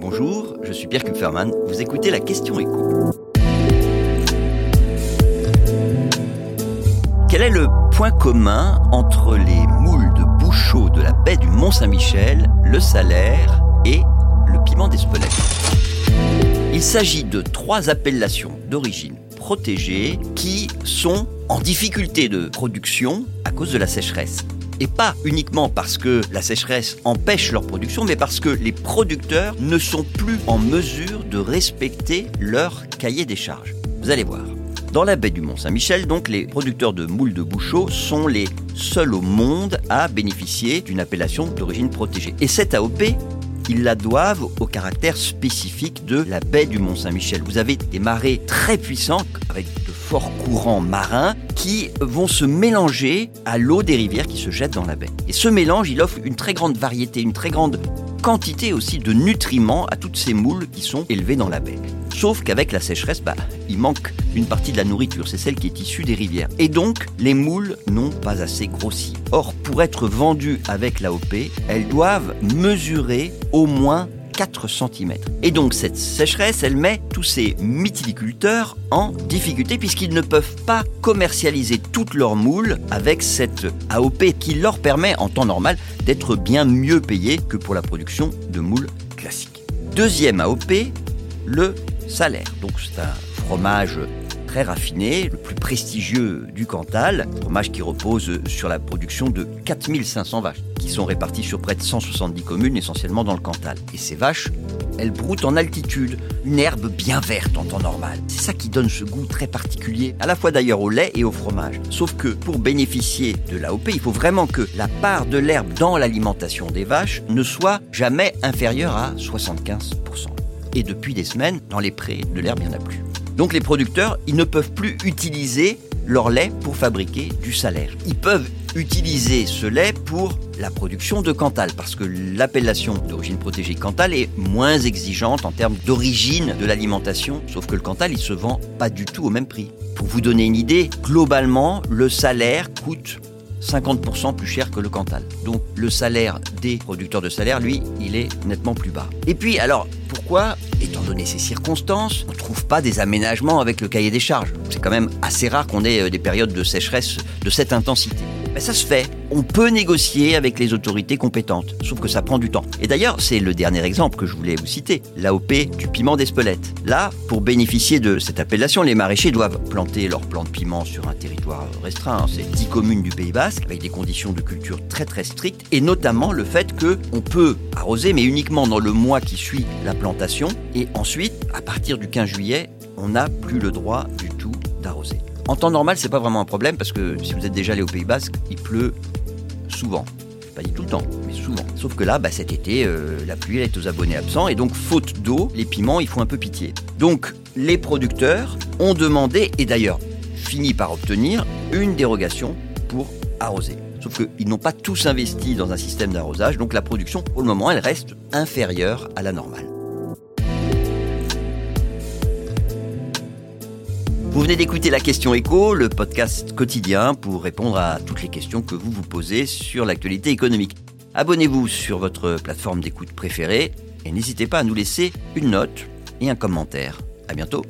Bonjour, je suis Pierre Kupferman, vous écoutez la question écho. Quel est le point commun entre les moules de Bouchot de la baie du Mont-Saint-Michel, le salaire et le piment d'Espelette Il s'agit de trois appellations d'origine protégée qui sont en difficulté de production à cause de la sécheresse. Et pas uniquement parce que la sécheresse empêche leur production, mais parce que les producteurs ne sont plus en mesure de respecter leur cahier des charges. Vous allez voir. Dans la baie du Mont-Saint-Michel, donc, les producteurs de moules de Bouchot sont les seuls au monde à bénéficier d'une appellation d'origine protégée. Et cette AOP, ils la doivent au caractère spécifique de la baie du Mont-Saint-Michel. Vous avez des marées très puissantes avec courants marins qui vont se mélanger à l'eau des rivières qui se jettent dans la baie. Et ce mélange, il offre une très grande variété, une très grande quantité aussi de nutriments à toutes ces moules qui sont élevées dans la baie. Sauf qu'avec la sécheresse, bah, il manque une partie de la nourriture, c'est celle qui est issue des rivières. Et donc, les moules n'ont pas assez grossi. Or, pour être vendues avec l'AOP, elles doivent mesurer au moins 4 cm. Et donc cette sécheresse, elle met tous ces mytiliculteurs en difficulté puisqu'ils ne peuvent pas commercialiser toutes leurs moules avec cette AOP qui leur permet en temps normal d'être bien mieux payés que pour la production de moules classiques. Deuxième AOP, le salaire. Donc c'est un fromage très raffiné, le plus prestigieux du Cantal, fromage qui repose sur la production de 4500 vaches, qui sont réparties sur près de 170 communes, essentiellement dans le Cantal. Et ces vaches, elles broutent en altitude, une herbe bien verte en temps normal. C'est ça qui donne ce goût très particulier, à la fois d'ailleurs au lait et au fromage. Sauf que pour bénéficier de l'AOP, il faut vraiment que la part de l'herbe dans l'alimentation des vaches ne soit jamais inférieure à 75%. Et depuis des semaines, dans les prés, de l'herbe, il n'y en a plus. Donc les producteurs, ils ne peuvent plus utiliser leur lait pour fabriquer du salaire. Ils peuvent utiliser ce lait pour la production de Cantal, parce que l'appellation d'origine protégée Cantal est moins exigeante en termes d'origine de l'alimentation, sauf que le Cantal, il se vend pas du tout au même prix. Pour vous donner une idée, globalement, le salaire coûte 50% plus cher que le Cantal. Donc le salaire des producteurs de salaire, lui, il est nettement plus bas. Et puis alors, étant donné ces circonstances, on ne trouve pas des aménagements avec le cahier des charges? C'est quand même assez rare qu'on ait euh, des périodes de sécheresse de cette intensité. Mais ça se fait. On peut négocier avec les autorités compétentes, sauf que ça prend du temps. Et d'ailleurs, c'est le dernier exemple que je voulais vous citer, l'AOP du piment d'Espelette. Là, pour bénéficier de cette appellation, les maraîchers doivent planter leurs plants de piment sur un territoire restreint. C'est 10 communes du Pays Basque, avec des conditions de culture très très strictes, et notamment le fait qu'on peut arroser, mais uniquement dans le mois qui suit la plantation. Et ensuite, à partir du 15 juillet, on n'a plus le droit du tout. En temps normal, c'est pas vraiment un problème parce que si vous êtes déjà allé au Pays Basque, il pleut souvent. Pas dit tout le temps, mais souvent. Sauf que là, bah, cet été, euh, la pluie est aux abonnés absents et donc faute d'eau, les piments, ils font un peu pitié. Donc les producteurs ont demandé et d'ailleurs fini par obtenir une dérogation pour arroser. Sauf qu'ils n'ont pas tous investi dans un système d'arrosage, donc la production, pour le moment, elle reste inférieure à la normale. Vous venez d'écouter la question écho, le podcast quotidien pour répondre à toutes les questions que vous vous posez sur l'actualité économique. Abonnez-vous sur votre plateforme d'écoute préférée et n'hésitez pas à nous laisser une note et un commentaire. À bientôt.